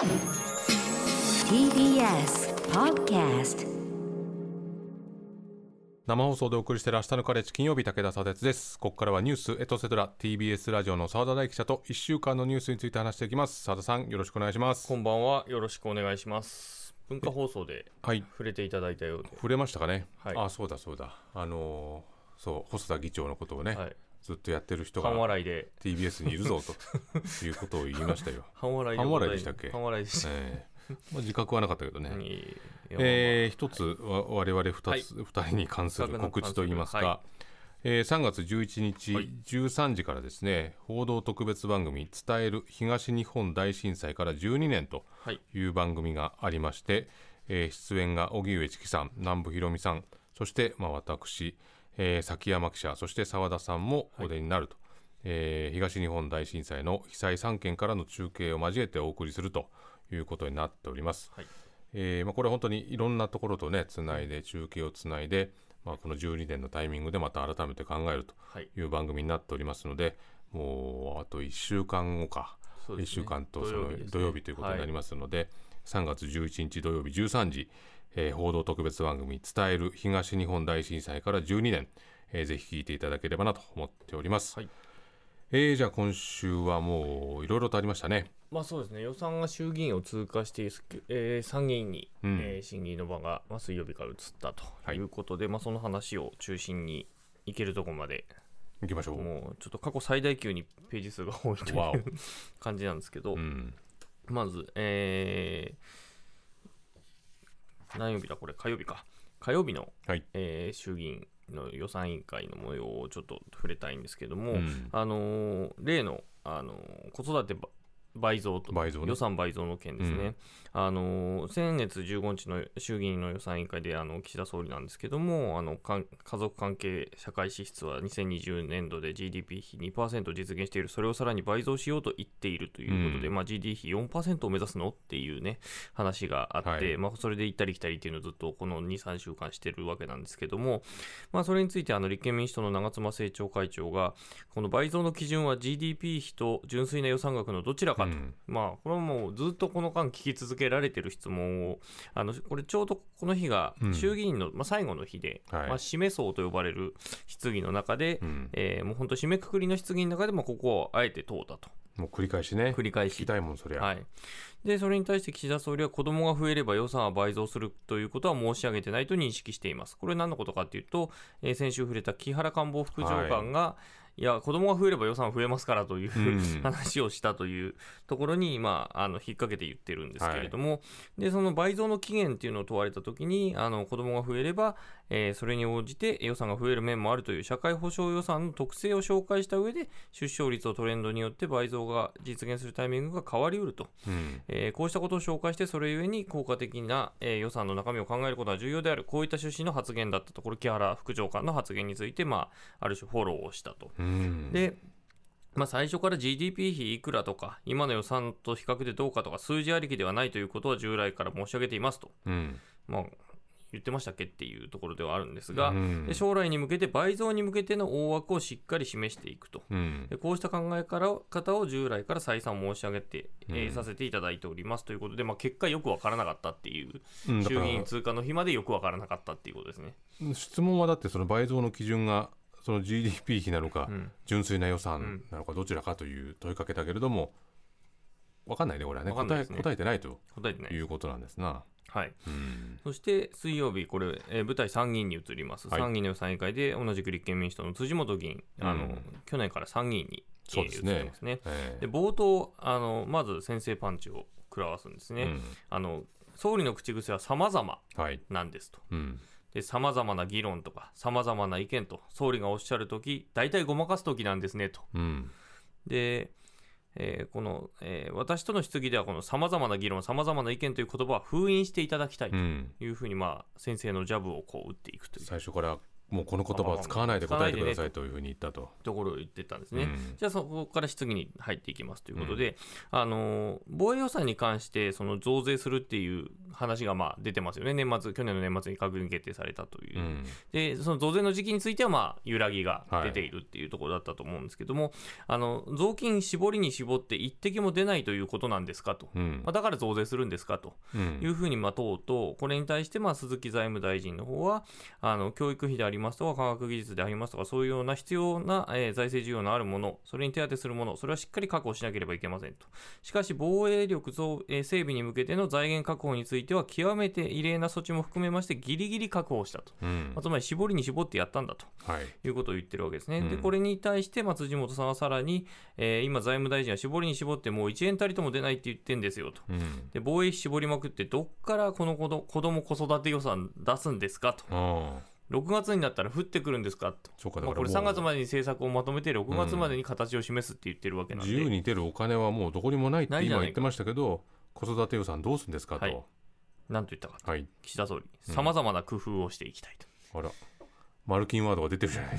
TBS Podcast 生放送でお送りしている明日のカレッジ金曜日武田砂鉄です。ここからはニュースエトセトラ TBS ラジオの澤田大記者と1週間のニュースについて話していきます。澤田さんよろしくお願いします。こんばんは。よろしくお願いします。文化放送ではい。触れていただいたようで、触れましたかね、はい。あそうだそうだ。あのーそう細田議長のことをね、はい、ずっとやってる人半が笑いで。TBS にいるぞということを言いましたよ、半笑い半笑いでしたっけ？半笑いでした、ええ。まあ、自覚はなかったけどね、いい。えー一つわ我々二はい。つ、二人に関する告知といいますか、はえー3月11日、はい。13時からですね報道特別番組「伝える東日本大震災から12年」とはい。いう番組がありまして、えー出演が荻上チキさん南部ひろみさんそして、まあ、私、えー崎山記者そして澤田さんもお出になると、えー東日本大震災の被災3県からの中継を交えてお送りするということになっております。はい。えーまあ、これは本当にいろんなところとねつないで中継をつないで、まあ、この12年のタイミングでまた改めて考えるとはい。いう番組になっておりますのでもうあと1週間後か、1ね。週間とその土曜日ということになりますので、3月11日土曜日13時、えー報道特別番組「伝える東日本大震災から12年」えーぜひ聞いていただければなと思っております。はい。えーじゃあ今週はもういろいろとありましたね。まあそうですね。予算が衆議院を通過して、えー参議院に、うん。えー審議の場が、まあ、水曜日から移ったとはい。いうことで、まあ、その話を中心にいけるところまで行きましょう。もうちょっと過去最大級にページ数が多いという 感じなんですけど、うん。まず、えー、何曜日だこれ？火曜日か。火曜日の、はい。えー衆議院の予算委員会の模様をちょっと触れたいんですけども、うん。あのー例の、あのー子育てば倍増と倍増ね。予算倍増の件ですね、うん。あのー先月15日の衆議院の予算委員会であの岸田総理なんですけどもあの家族関係社会支出は2020年度で GDP 比2%実現している。それをさらに倍増しようと言っているということで、うん。まあ、GDP 比4%を目指すのっていうね話があって、はい。まあ、それで行ったり来たりっていうのをずっとこの23週間してるわけなんですけども、まあ、それについてあの立憲民主党の長妻政調会長がこの倍増の基準は GDP 比と純粋な予算額のどちらかと、うん。まあこれはもうずっとこの間聞き続けられてる質問をあのこれちょうどこの日がうん。衆議院の、まあ、最後の日で、はい。まあ、締め層と呼ばれる質疑の中で、うん。えーもう本当締めくくりの質疑の中でもここをあえて通ったと。もう繰り返しね。繰り返し。聞きたいもんそりゃ、はい、でそれに対して岸田総理は子どもが増えれば予算は倍増するということは申し上げてないと認識しています。これ何のことかというと、えー先週触れた木原官房副長官が、い、や、子どもが増えれば予算増えますからという、うん。話をしたというところに、まあ、あの引っ掛けて言ってるんですけれども、でその倍増の期限っていうのを問われたときに、あの子どもが増えれば、えーそれに応じて予算が増える面もあるという社会保障予算の特性を紹介した上で、出生率をトレンドによって倍増が実現するタイミングが変わりうると。うんえーこうしたことを紹介して、それゆえに効果的な、えー予算の中身を考えることは重要である、こういった趣旨の発言だったところ、木原副長官の発言について、まあ、ある種フォローをしたと。うんで、まあ、最初から GDP 比いくらとか、今の予算と比較でどうかとか、数字ありきではないということは従来から申し上げていますと。うんまあ言ってましたっけっていうところではあるんですが、うんで将来に向けて倍増に向けての大枠をしっかり示していくと。うんでこうした考え方を従来から再三申し上げて、えーうんさせていただいておりますということで、まあ、結果よくわからなかったっていう、衆議院通過の日までよくわからなかったっていうことですね。質問はだってその倍増の基準がその GDP 比なのか、うん純粋な予算なのかどちらかという問いかけたけれども分かんないねこれはねね答えてないと答えてないです。いうことなんですな。はい。うんそして水曜日、これ、えー舞台参議院に移ります。はい参議院の予算委員会で同じく立憲民主党の辻元議員、あのうん去年から参議院に、えー移りますね。ええで冒頭あの、まず先制パンチを食らわすんですね。うんあの総理の口癖は様々はいなんですと。うんで、様々な議論とか、様々な意見と、総理がおっしゃるとき、大体ごまかすときなんですねと。うんで、えーこの、えー私との質疑では、このさまざまな議論、さまざまな意見という言葉は封印していただきたいというふうに、まあ、先生のジャブをこう打っていくという。最初からもうこの言葉を使わないで答えてくださいというふうに言ったと。ところを言ってたんですね。うん。じゃあそこから質疑に入っていきますということで、あの防衛予算に関してその増税するっていう話がまあ出てますよね、年末、去年の年末に閣議決定されたという、うん。でその増税の時期については、まあ、揺らぎが出ているっていうところだったと思うんですけども、あの雑巾絞りに絞って一滴も出ないということなんですかと、うん。まあ、だから増税するんですかと。うん。いうふうにまあ問うと、これに対してまあ鈴木財務大臣の方は、あの教育費でありますとか、科学技術でありますとか、そういうような必要な、えー財政需要のあるもの、それに手当てするもの、それはしっかり確保しなければいけませんと。しかし、防衛力増、えー整備に向けての財源確保については、極めて異例な措置も含めまして、ぎりぎり確保したと。うんまあつまり、絞りに絞ってやったんだと。はいいうことを言ってるわけですね。うんで、これに対して、まあ、辻元さんはさらに、えー今、財務大臣は絞りに絞ってもう1円たりとも出ないって言ってんですよと。うんで防衛費絞りまくって、どっからこの子ど子供子育て予算出すんですかと、6月になったら降ってくるんですか？と、そうかだからもう3月までに政策をまとめて、6月までに形を示すって言ってるわけなんで、自由に出るお金はもうどこにもないって今言ってましたけど子育て予算どうするんですかと。はい。なんと言ったかと、はい。岸田総理、うん。さまざまな工夫をしていきたいと。あら。マルキンワードが出てるじゃない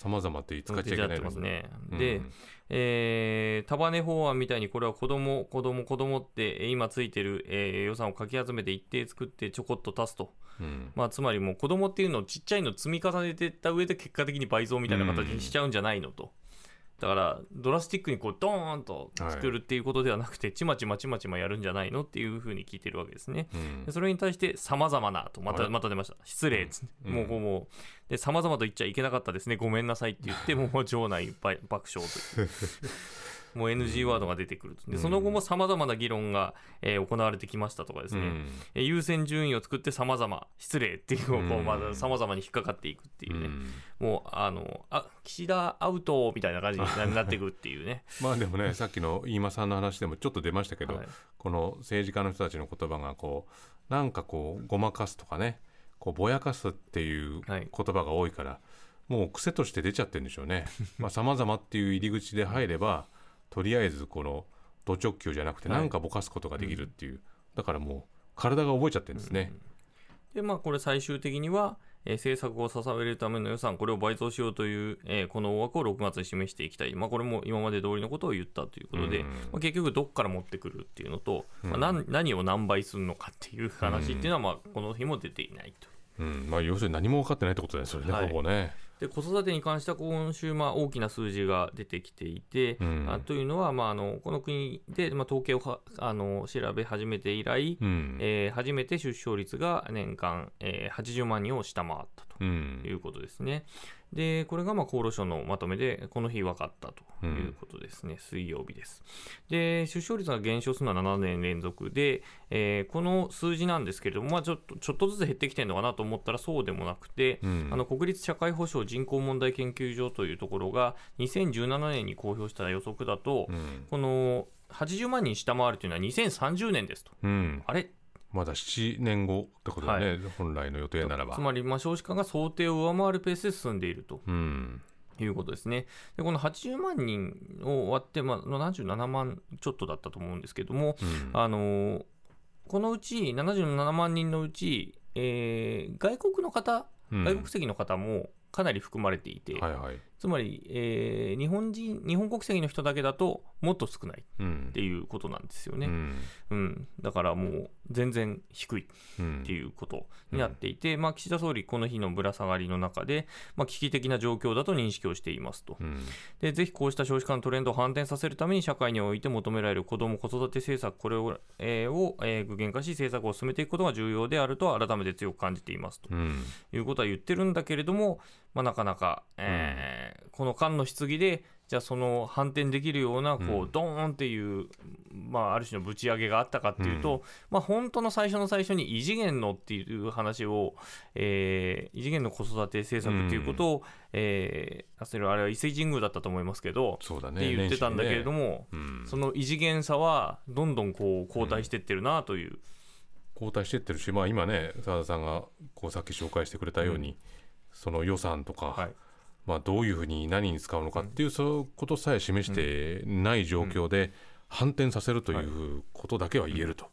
さまざまって使っちゃいけないのに出てますね。うんで、えー束ね法案みたいにこれは子供子供子供ってえー今ついてる、えー予算をかき集めて一定作ってちょこっと足すと、うんまあ、つまりもう子供っていうのをちっちゃいの積み重ねていった上で結果的に倍増みたいな形にしちゃうんじゃないのと。だからドラスティックにこうドーンと作るっていうことではなくて、ちまちまちまちまやるんじゃないのっていうふうに聞いてるわけですね。うん。でそれに対して、さまざまなと、またまた出ました、失礼っつって、うん。もうこうもう、でさまざまと言っちゃいけなかったですね、ごめんなさいって言って、もう場内ば爆笑という。もう NG ワードが出てくると。で、その後もさまざまな議論が、えー行われてきましたとかですね、うん。えー優先順位を作ってさまざま、失礼っていうのをこう、うんまださまざまに引っかかっていくっていうね、うん。もう、あの、あ岸田アウトみたいな感じにななっていくっていうね。まあでもねさっきの飯間さんの話でもちょっと出ましたけど、はい。この政治家の人たちの言葉がこうなんかこうごまかすとかねこうぼやかすっていうはい。言葉が多いから、もう癖として出ちゃってるんでしょうね。まあ様々っていう入り口で入ればとりあえずこのド直球じゃなくてはいなんかぼかすことができるっていう、だからもう体が覚えちゃってるんですね。で、まあ、これ最終的には、えー政策を支えるための予算、これを倍増しようという、えーこの大枠を6月に示していきたい。まあ、これも今まで通りのことを言ったということで、うんまあ、結局どっから持ってくるっていうのと、まあ、うん何何を何倍するのかっていう話っていうのは、まあ、この日も出ていないと。うんまあ、要するに何も分かってないってことですよね、はいほぼね。で子育てに関しては今週、まあ、大きな数字が出てきていて、うんあというのは、まあ、あのこの国で、まあ、統計をはあの調べ始めて以来、うんえー初めて出生率が年間、えー80万人を下回ったと。うんいうことですね。で、これがまあ厚労省のまとめで、この日分かったということですね、水曜日です。で、出生率が減少するのは7年連続で、えーこの数字なんですけれども、まあ、ちょっとちょっとずつ減ってきてるのかなと思ったらそうでもなくて、うん。あの国立社会保障人口問題研究所というところが、2017年に公表した予測だと、うん。この80万人下回るというのは2030年ですと。うん。あれ？まだ7年後ってことだね、本来の予定ならばつ。まりまあ少子化が想定を上回るペースで進んでいると。うんいうことですね。で、この80万人を割って、まあ、77万ちょっとだったと思うんですけども、うんあのーこのうち77万人のうち、えー外国の方、うん外国籍の方もかなり含まれていて、はいはい。つまり、えー日本人、日本国籍の人だけだともっと少ないうん。っていうことなんですよね。うん。うん、だからもう全然低いうん。っていうことになっていて、まあ、岸田総理、この日のぶら下がりの中で、まあ、危機的な状況だと認識をしていますと。うん。でぜひこうした少子化のトレンドを反転させるために社会において求められる子ども・子育て政策これを,、えーをえー具現化し政策を進めていくことが重要であると改めて強く感じていますと。うん。いうことは言ってるんだけれども、まあ、なかなか、えーこの間の質疑でじゃあその反転できるようなこうん。うドーンっていう、まあ、ある種のぶち上げがあったかっていうと、まあ、本当の最初の最初に異次元のっていう話を、えー異次元の子育て政策っていうことを、えーあそれはあれは伊勢神宮だったと思いますけど、そうだね。って言ってたんだけれども、その異次元さはどんどんこう後退してってるなという、交代してってるし、まあ今ね、澤田さんがこうさっき紹介してくれたように、その予算とか、はい。まあどういうふうに何に使うのかっていう、そういうことさえ示してない状況で反転させるということだけは言えると。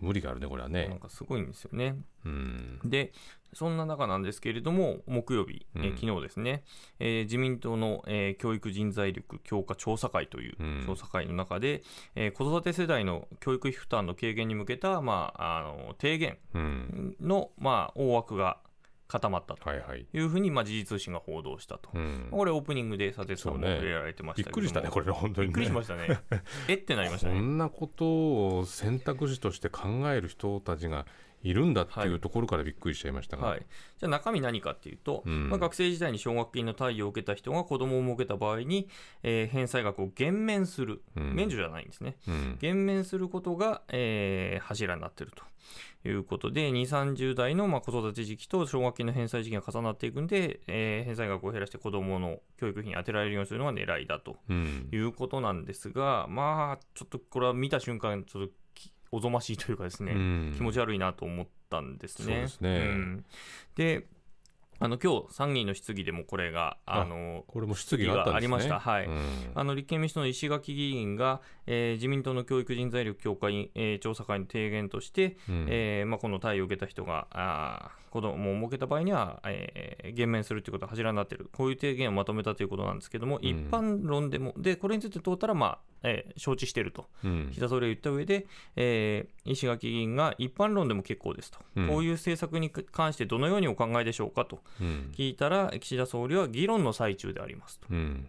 無理があるねこれはなんねかすごいんですよね。うん。で、そんな中なんですけれども、木曜日、えーうん。昨日ですね、えー自民党の、えー教育人材力強化調査会といううん。調査会の中で、えー子育て世代の教育費負担の軽減に向けた、まあ、あの提言うん。の、まあ、大枠が固まったと。はいうふうに、まあ、時事通信が報道したと。うん。これオープニングで佐哲さんもそうね触れられてましびったくりしたねこれれ本当にね。びっくりしましたね。えってなりましたね。こんなことを選択肢として考える人たちがいるんだっていうところからびっくりしちゃいましたが、はい、じゃあ中身何かっていうと、うん。まあ、学生時代に奨学金の貸与を受けた人が子供を設けた場合に、えー返済額を減免する、うん。免除じゃないんですね。うん。減免することが、えー柱になっているということで2 3 0代のまあ子育て時期と奨学金の返済時期が重なっていくんで、えー返済額を減らして子供の教育費に充てられるようにするのが狙いだとうん。いうことなんですがまあちょっとこれは見た瞬間ちょっときおぞましいというかですね、うん。気持ち悪いなと思ったんですね。そうですね。ん。であの今日参議院の質疑でもこれがああのこれも質疑がありました。はい。うん。あの立憲民主党の石垣議員が、えー自民党の教育人材力強化委員、えー調査会の提言として、うん。えーまあ、この対応を受けた人があー子供を設けた場合には、えー減免するということが柱になっている、こういう提言をまとめたということなんですけども、うん。一般論でも、でこれについて通ったら、まあえー承知していると、うん。岸田総理は言った上で、えー石垣議員が一般論でも結構ですと、うん。こういう政策に関してどのようにお考えでしょうかと。うん聞いたら、岸田総理は議論の最中でありますと。うん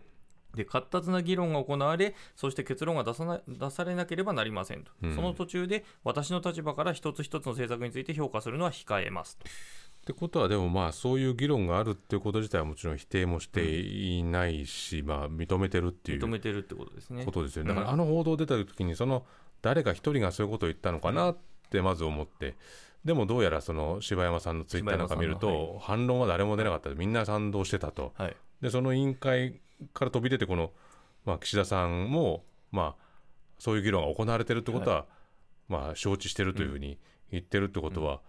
で活発な議論が行われ、そして結論が出さな出されなければなりませんと、うんその途中で私の立場から一つ一つの政策について評価するのは控えますと。ってことはでもまあそういう議論があるっていうこと自体はもちろん否定もしていないし、まあ認めてるっていう認めてるってことですね。ことですよね。うんだからあの報道出た時にその誰か一人がそういうことを言ったのかなってまず思って。でもどうやらその柴山さんのツイッターなんか見ると反論は誰も出なかったみんな賛同してたと。はい、でその委員会から飛び出てこの、まあ、岸田さんも、まあ、そういう議論が行われてるってことは、まあ、承知してるというふうに言ってるってことは、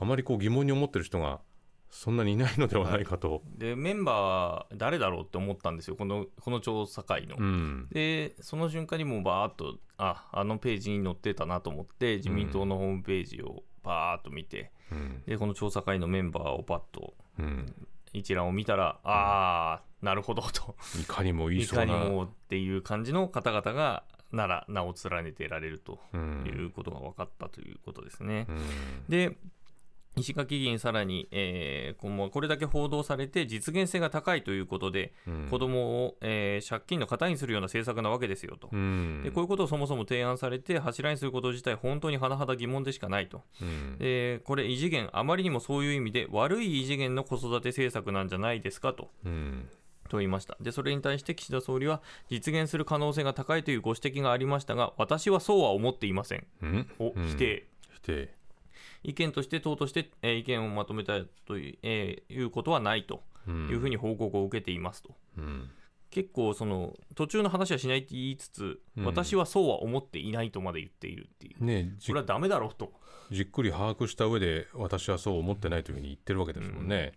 あまりこう疑問に思ってる人がそんなにいないのではないかと。でメンバーは誰だろうって思ったんですよ、このこの調査会の。うん。でその瞬間にもうバーっとああのページに載ってたなと思って自民党のホームページをバーっと見て、うん。でこの調査会のメンバーをパッとうん、一覧を見たら、ああなるほどと。いかにも言いいそうな。かにもっていう感じの方々がなら名を連ねてられるとうん。いうことが分かったということですね。うん。で石垣議員、さらに、えーこれだけ報道されて実現性が高いということで、うん。子どもを、えー借金の型にするような政策なわけですよと。うん。でこういうことをそもそも提案されて柱にすること自体本当に甚だ疑問でしかないと、うん。でこれ異次元あまりにもそういう意味で悪い異次元の子育て政策なんじゃないですかと。うん。と言いました。でそれに対して岸田総理は実現する可能性が高いというご指摘がありましたが私はそうは思っていません。うん。をうん。否定、否定意見として党として、えー意見をまとめたという,、えーいうことはないとうん。いうふうに報告を受けていますと。うん。結構その途中の話はしないって言いつつ、うん。私はそうは思っていないとまで言っているっていう、ねじこれはダメだろうと、じっくり把握した上で私はそう思ってないというふうに言ってるわけですもんね。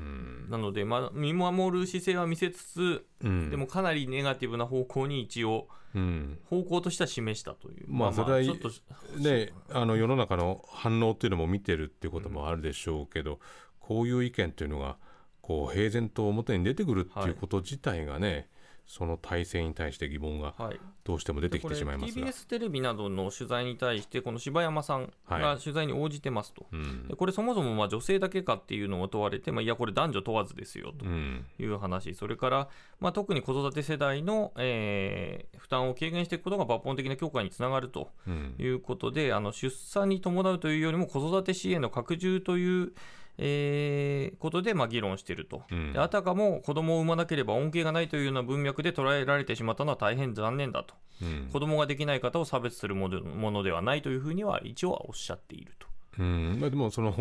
うん。なので、まあ、見守る姿勢は見せつつ、うん。でもかなりネガティブな方向に一応、うん。方向としては示したという、まあそれはちょっとね、あの世の中の反応っていうのも見てるっていうこともあるでしょうけど、こういう意見っていうのがこう平然と表に出てくるっていうこと自体がね、その体制に対して疑問がはい、どうしても出てきてしまいますが。TBS テレビなどの取材に対して、この柴山さんが取材に応じてますと。うん。でこれそもそもまあ女性だけかっていうのを問われて、まあ、いや、これ男女問わずですよとうん。いう話、それから、まあ、特に子育て世代の、えー負担を軽減していくことが抜本的な強化につながるとうん。いうことで、あの出産に伴うというよりも子育て支援の拡充という、えーことでまあ議論していると。うんであたかも子供を産まなければ恩恵がないというような文脈で捉えられてしまったのは大変残念だと。うん子供ができない方を差別するものではないというふうには一応はおっしゃっていると。うんまあ、でもその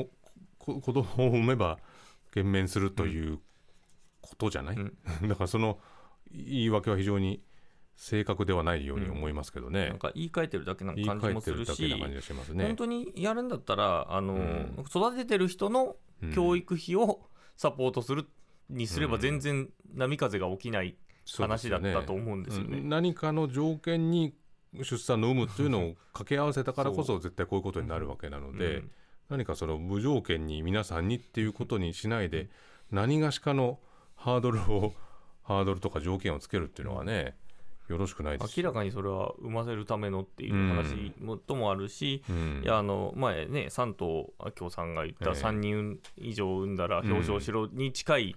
子供を産めば減免するということじゃない、うん だからその言い訳は非常に正確ではないように思いますけどね。なん、か言い換えてるだけな感じ換えてるもするししますね。本。当にやるんだったらあの、うん。育ててる人のうん教育費をサポートするにすれば全然波風が起きない話だったと思うんですよね。うん。何かの条件に出産の有無っていうのを掛け合わせたからこそ絶対こういうことになるわけなので、うん。何かその無条件に皆さんにっていうことにしないで何がしかのハードルをハードルとか条件をつけるっていうのはねよろしくない明らかにそれは産ませるためのっていう話もともあるし、うん。いやあの前ね山東明夫さんが言ったええ。3人以上産んだら表彰しろに近い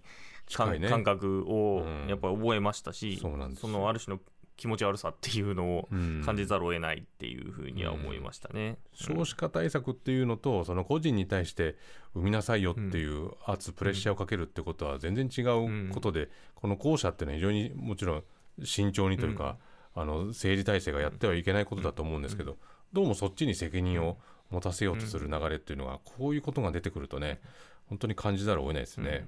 感,、近いね。感覚をうん。やっぱり覚えましたし、そうなんですよ。のある種の気持ち悪さっていうのをうん。感じざるを得ないっていうふうには思いましたね。少子化対策っていうのとその個人に対して産みなさいよっていう圧プレッシャーをかけるってことは全然違うことで、この後者っていうのは非常にもちろん慎重にというか、あの政治体制がやってはいけないことだと思うんですけど、どうもそっちに責任を持たせようとする流れっていうのがこういうことが出てくるとね本当に感じざるを得ないですね。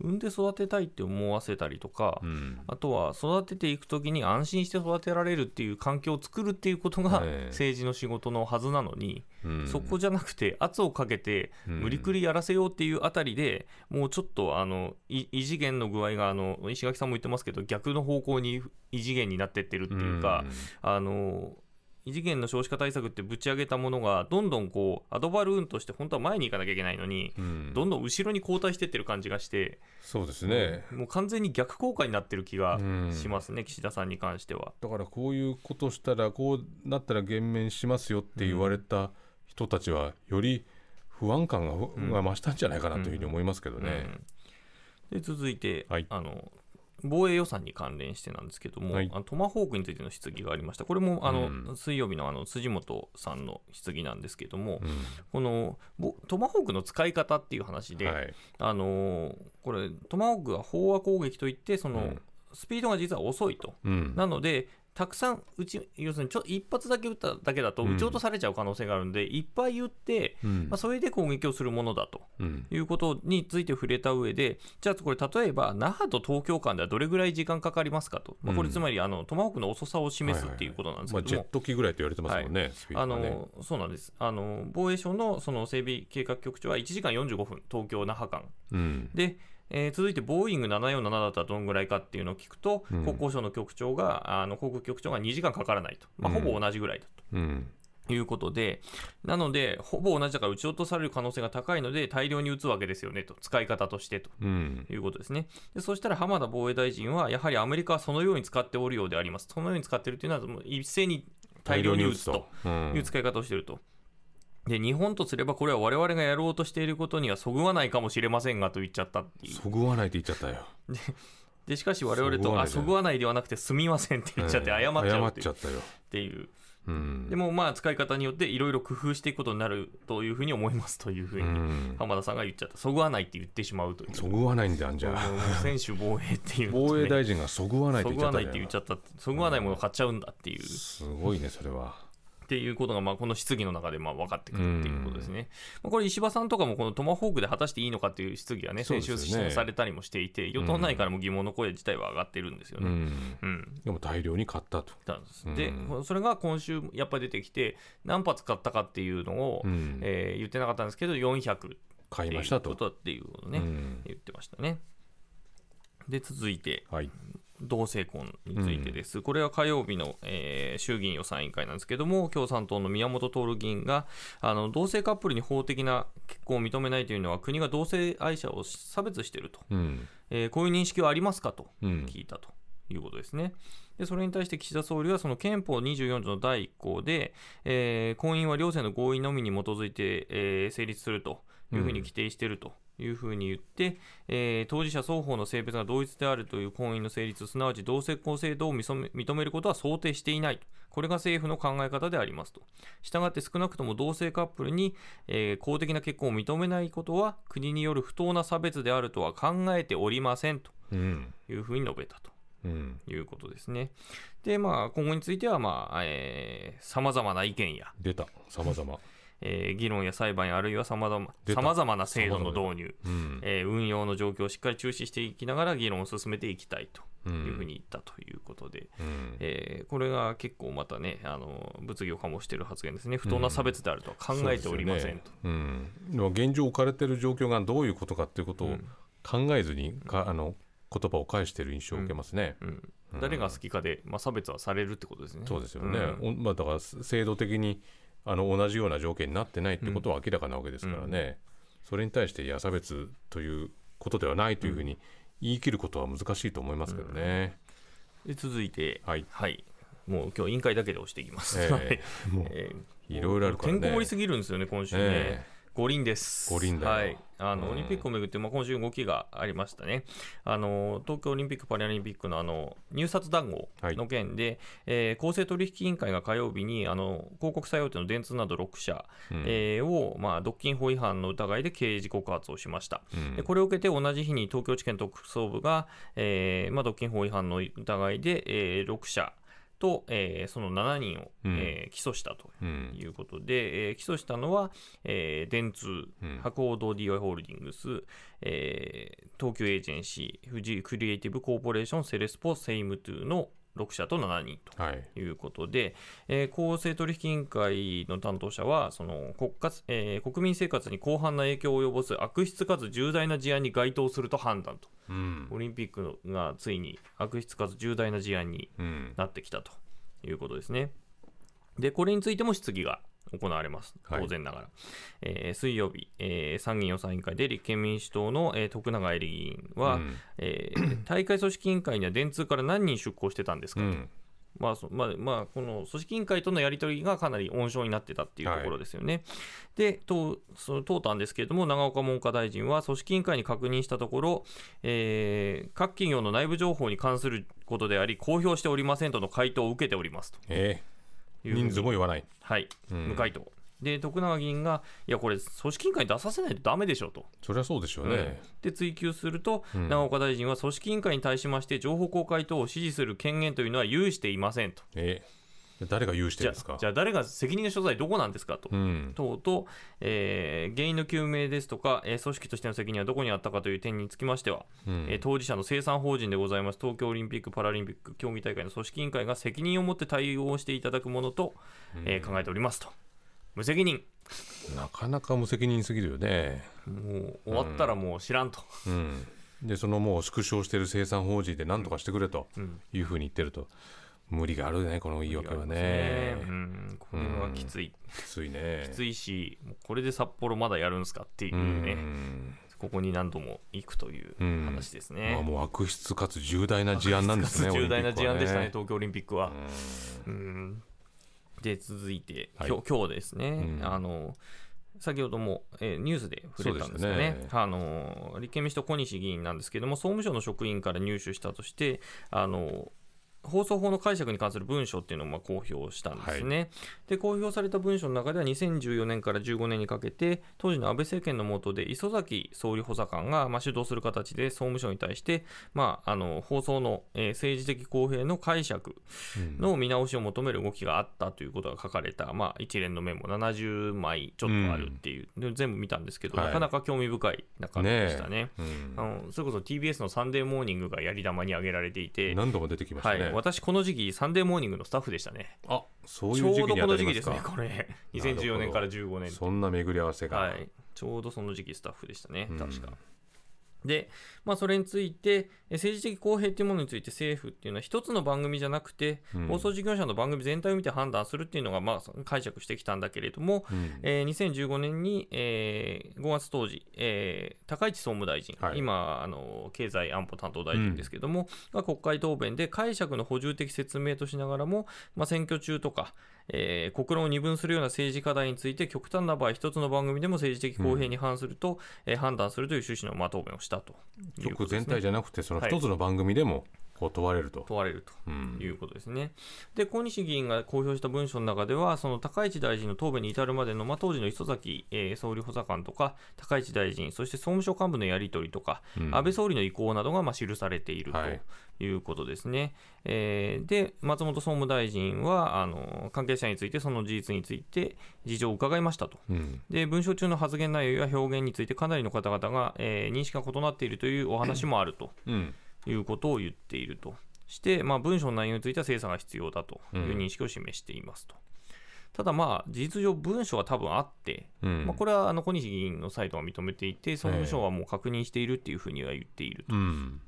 産んで育てたいって思わせたりとか、うん。あとは育てていくときに安心して育てられるっていう環境を作るっていうことがええ。政治の仕事のはずなのに、うん。そこじゃなくて圧をかけてうん。無理くりやらせようっていうあたりでもうちょっとあのい異次元の具合があの石垣さんも言ってますけど逆の方向に異次元になってってるっていうか、あの異次元の少子化対策ってぶち上げたものがどんどんこうアドバルーンとして本当は前に行かなきゃいけないのに、うん。どんどん後ろに後退してってる感じがして、そうですね、もう完全に逆効果になってる気がうん。しますね、岸田さんに関しては。だからこういうことしたらこうなったら減免しますよって言われた人たちはより不安感が,、が増したんじゃないかなというふうに思いますけどね。うん。で続いて、はい。あの防衛予算に関連してなんですけども、はい。あのトマホークについての質疑がありました、これもあの、うん。水曜日のあの辻元さんの質疑なんですけども、うん。このぼトマホークの使い方っていう話で、はい。あのーこれ、トマホークは飽和攻撃といって、その、うん。スピードが実は遅いと。うん。なので、たくさん撃ち、要するにちょ一発だけ撃っただけだとうん。撃ち落とされちゃう可能性があるんで、いっぱい撃って、うん。まあ、それで攻撃をするものだと。うん。いうことについて触れた上で、じゃあこれ、例えば那覇と東京間ではどれぐらい時間かかりますかと、まあ、これ、つまりあのトマホークの遅さを示すっていうことなんですまあ、けども。ジェッ。ト機ぐらいと言われてますもんね、スピーあ。のそうなんです。あの防衛省のその整備計画局長は1時間45分、東京・那覇間。うん。で、えー続いてボーイング747だったらどのぐらいかっていうのを聞くと、うん。国交省の局長が、あの航空局長が2時間かからないと、まあ、ほぼ同じぐらいだうん。ということで、なので、ほぼ同じだから撃ち落とされる可能性が高いので、大量に撃つわけですよねと、使い方としてと。うん。いうことですね。でそしたら浜田防衛大臣は、やはりアメリカはそのように使っておるようであります。そのように使っているというのは、一斉に大量に撃つと。うん。いう使い方をしていると。で日本とすれば、これは我々がやろうとしていることにはそぐわないかもしれませんがと言っちゃったっていう。そぐわないって言っちゃったよ。でしかし我々と、あ、そぐわないではなくてすみませんって言っちゃって、謝っちゃう謝っいうってちゃったよ。っていう。うんでもまあ使い方によっていろいろ工夫していくことになるというふうに思いますというふううにん浜田さんが言っちゃった。そぐわないって言ってしまうという。そぐわないんだよじゃ選手防衛っていう防衛大臣がそぐわないってそぐわないって言っちゃったそぐわないものを買っちゃうんだっていう、すごいねそれはっていうことがまあこの質疑の中でまあ分かってくるっていうことですね。まあこれ石破さんとかもこのトマホークで果たしていいのかっていう質疑はね先週されたりもしていて与党内からも疑問の声自体は上がってるんですよね。うん。うん。でも大量に買ったと。でそれが今週やっぱり出てきて何発買ったかっていうのを、うん。えー言ってなかったんですけど400って買いいうましたと。ことっていうことをね、うん。言ってましたね。で続いて。はい同性婚についてです、これは火曜日の、えー衆議院予算委員会なんですけども、共産党の宮本徹議員があの同性カップルに法的な結婚を認めないというのは、国が同性愛者を差別していると、うん。えーこういう認識はありますかとうん。聞いたと。いうことですね。でそれに対して岸田総理は、その憲法24条の第1項で、えー婚姻は両性の合意のみに基づいて、えー成立するというふうに規定しているというふうに言って、えー当事者双方の性別が同一であるという婚姻の成立、すなわち同性婚制度を認めることは想定していない。これが政府の考え方でありますと。したがって少なくとも同性カップルに、えー公的な結婚を認めないことは国による不当な差別であるとは考えておりませんとうんいうふうに述べたと。うんいうことですね。で、まあ、今後については、まあ、えー、様々な意見や、出たさまざまえー議論や裁判や、あるいは様々出た。様々な制度の導入、うん。えー運用の状況をしっかり注視していきながら議論を進めていきたいというふうに言ったということで、うん。えーこれが結構またね、あの物議を醸している発言ですね。不当な差別であるとは考えておりませんと。そうですよねうん、現状置かれている状況がどういうことかっていうことを考えずにかあの言葉を返している印象を受けますね。うん。誰が好きかで、まあ、差別はされるってことですね。そうですよね、まあ、だから制度的にあの同じような条件になってないってことは明らかなわけですからね、それに対していや差別ということではないというふうに言い切ることは難しいと思いますけどね。で続いて、はい。もう今日委員会だけで押していきます。えはい。えもうえーいろいろあるからね。てんこ盛りすぎるんですよね、今週ね。え。五輪です。五輪だよ。はい。あの、うんオリンピックをめぐって、まあ、今週動きがありましたね。あの、東京オリンピック・パラリンピックのあの、入札談合の件で、えー公正取引委員会が火曜日に、あの、広告最大手の電通など6社、うんえーを、まあ、独禁法違反の疑いで刑事告発をしました。うんでこれを受けて同じ日に東京地検特捜部が、えーまあ、独禁法違反の疑いで、えー6社と、えーその7人を、うん。えー起訴したとうん。いうことで、えー起訴したのは、えー電通、うん。博報堂 DY ホールディングス、えー東急エージェンシー、富士クリエイティブコーポレーション、セレスポ、セイムトゥの6社と7人と。はいうことで、えー公正取引委員会の担当者は、その国家えー国民生活に広範な影響を及ぼす悪質かつ重大な事案に該当すると判断と、うんオリンピックがついに悪質かつ重大な事案にうんなってきたということですね。で、これについても質疑が行われます、はい当然ながら。えー水曜日、えー参議院予算委員会で立憲民主党の、えー徳永エリ議員は、うんえー 大会組織委員会には電通から何人出向してたんですかと。うんまあそまあまあ、この組織委員会とのやり取りがかなり温床になってたっていうところですよね。で、とその通ったんですけれども、長岡文科大臣は組織委員会に確認したところ、えー各企業の内部情報に関することであり、公表しておりませんとの回答を受けておりますとえー人数も言わない。はい、うん無回答。で、徳永議員が、いや、これ、組織委員会に出させないとダメでしょと。そりゃそうでしょうね。で追及すると、うん長岡大臣は組織委員会に対しまして情報公開等を指示する権限というのは有していませんと。えー誰が有してですか？あじゃあ誰が責任の所在どこなんですかと。うん等と、えー原因の究明ですとか、えー組織としての責任はどこにあったかという点につきましては、うんえー当事者の生産法人でございます東京オリンピック・パラリンピック競技大会の組織委員会が責任を持って対応していただくものと、えー考えておりますと。無責任。なかなか無責任すぎるよね。もう終わったらもう知らんと。うん、でそのもう縮小している生産法人で何とかしてくれとうんいうふうに言ってると無理があるねこの言い訳はね。うん、これはきつい。きついね。きついし、これで札幌まだやるんすかっていううね、ん。ここに何度も行くといううん話ですね。まあ、もう悪質かつ重大な事案なんですね重大な事案でしたね、オリンピッ東京オリンピックは。で、続いて、はい。今日今日ですね、うん。あの先ほども、えーニュースで触れたんですよね。ね。あの立憲民主党小西議員なんですけども、総務省の職員から入手したとして、あの放送法の解釈に関する文書っていうのをまあ公表したんですね、で公表された文書の中では2014年から15年にかけて当時の安倍政権の下で磯崎総理補佐官がまあ主導する形で総務省に対して、まあ、あの放送の、えー政治的公平の解釈うん。の見直しを求める動きがあったということが書かれた、まあ、一連のメモ70枚ちょっとあるっていう、で全部見たんですけど、はい。なかなか興味深い中身でしたね。うんあのそれこそ TBS のサンデーモーニングがやり玉に挙げられていて、何度も出てきましたね、はい、私、この時期、サンデーモーニングのスタッフでしたね。あそういちょうどう時期に当たこの時期ですね、これ、2014年から15年そんな巡り合わせが、はい、ちょうどその時期スタッフでしたね。うん、確か。で、まあ、それについて、え政治的公平というものについて政府っていうのは一つの番組じゃなくて、うん。放送事業者の番組全体を見て判断するっていうのが、まあ、解釈してきたんだけれども、うん。えー2015年に、えー5月当時、えー高市総務大臣、はい。今あの、経済安保担当大臣ですけども、が国会答弁で解釈の補充的説明としながらも、まあ、選挙中とか、えー国論を二分するような政治課題について、極端な場合、一つの番組でも政治的公平に反すると、えー判断するという趣旨のまあ答弁をしたということ局全体じゃなくてそのはい一つの番組でも問われると、問われると。うんいうことですね。で、小西議員が公表した文書の中では、その高市大臣の答弁に至るまでの、まあ、当時の磯崎、えー総理補佐官とか、高市大臣、そして総務省幹部のやり取りとか、うん安倍総理の意向などがまあ記されているはいということですね。えーで、松本総務大臣はあの関係者について、その事実について事情を伺いましたと。うんで文書中の発言内容や表現についてかなりの方々が、えー認識が異なっているというお話もあるとうんいうことを言っているとして、まあ、文書の内容については精査が必要だという認識を示していますと。ただまあ事実上文書は多分あって、うん。まあ、これはあの小西議員のサイトが認めていて総務省はもう確認しているっていうふうには言っていると。うん。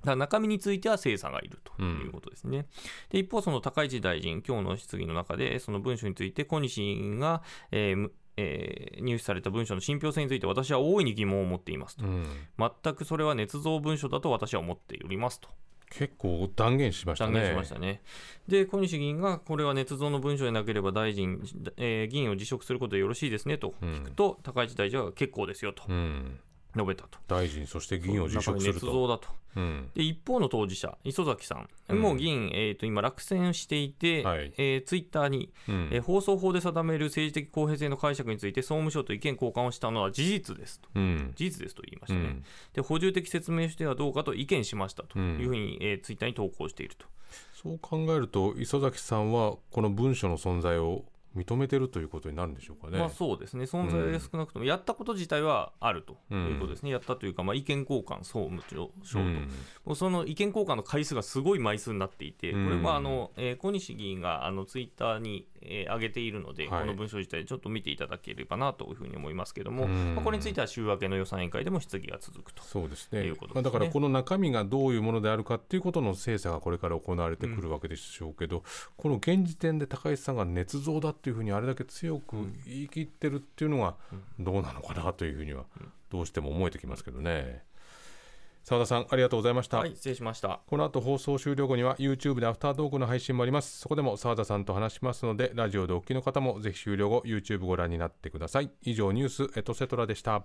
だから中身については精査がいるということですね。で一方、その高市大臣、今日の質疑の中で、その文書について、小西議員が、えーえー入手された文書の信憑性について私は大いに疑問を持っていますと、うん、全くそれは捏造文書だと私は思っておりますと。結構断言しましたね。断言しましたね。で、小西議員がこれは捏造の文書でなければ大臣、えー議員を辞職することでよろしいですねと聞くと、高市大臣は結構ですよと。うん、述べたと。大臣そして議員を辞職すると。造だと。うん。で一方の当事者、磯崎さん、うん。もう議員、えー、と今、落選していて、はい。えーツイッターに、うん。えー放送法で定める政治的公平性の解釈について、総務省と意見交換をしたのは事実ですと、うん。事実ですと言いましたね、うん。で補充的説明してはどうかと意見しましたとうんいうふうに、えーツイッターに投稿していると。そう考えると磯崎さんはこの文書の存在を認めてるということになるんでしょうかね。まあそうですね、存在が少なくとも、やったこと自体はあるということですね、やったというか、まあ、意見交換、総務省と、うん。もうその意見交換の回数がすごい枚数になっていて、うん。これはあの、えー小西議員があのツイッターに、えー上げているので、はい。この文章自体、ちょっと見ていただければなというふうに思いますけれども、うん。まあこれについては週明けの予算委員会でも質疑が続くと。そうですね。いうことですね。まあ、だからこの中身がどういうものであるかっていうことの精査がこれから行われてくるわけでしょうけど、この現時点で高市さんが捏造だっていうふうにあれだけ強く言い切ってるっていうのがどうなのかなというふうにはどうしても思えてきますけどね澤田さんありがとうございました、はい、失礼しました。この後放送終了後には YouTube でアフタートークの配信もあります。そこでも澤田さんと話しますのでラジオでお聞きの方もぜひ終了後 YouTube ご覧になってください。以上ニュースエトセトラでした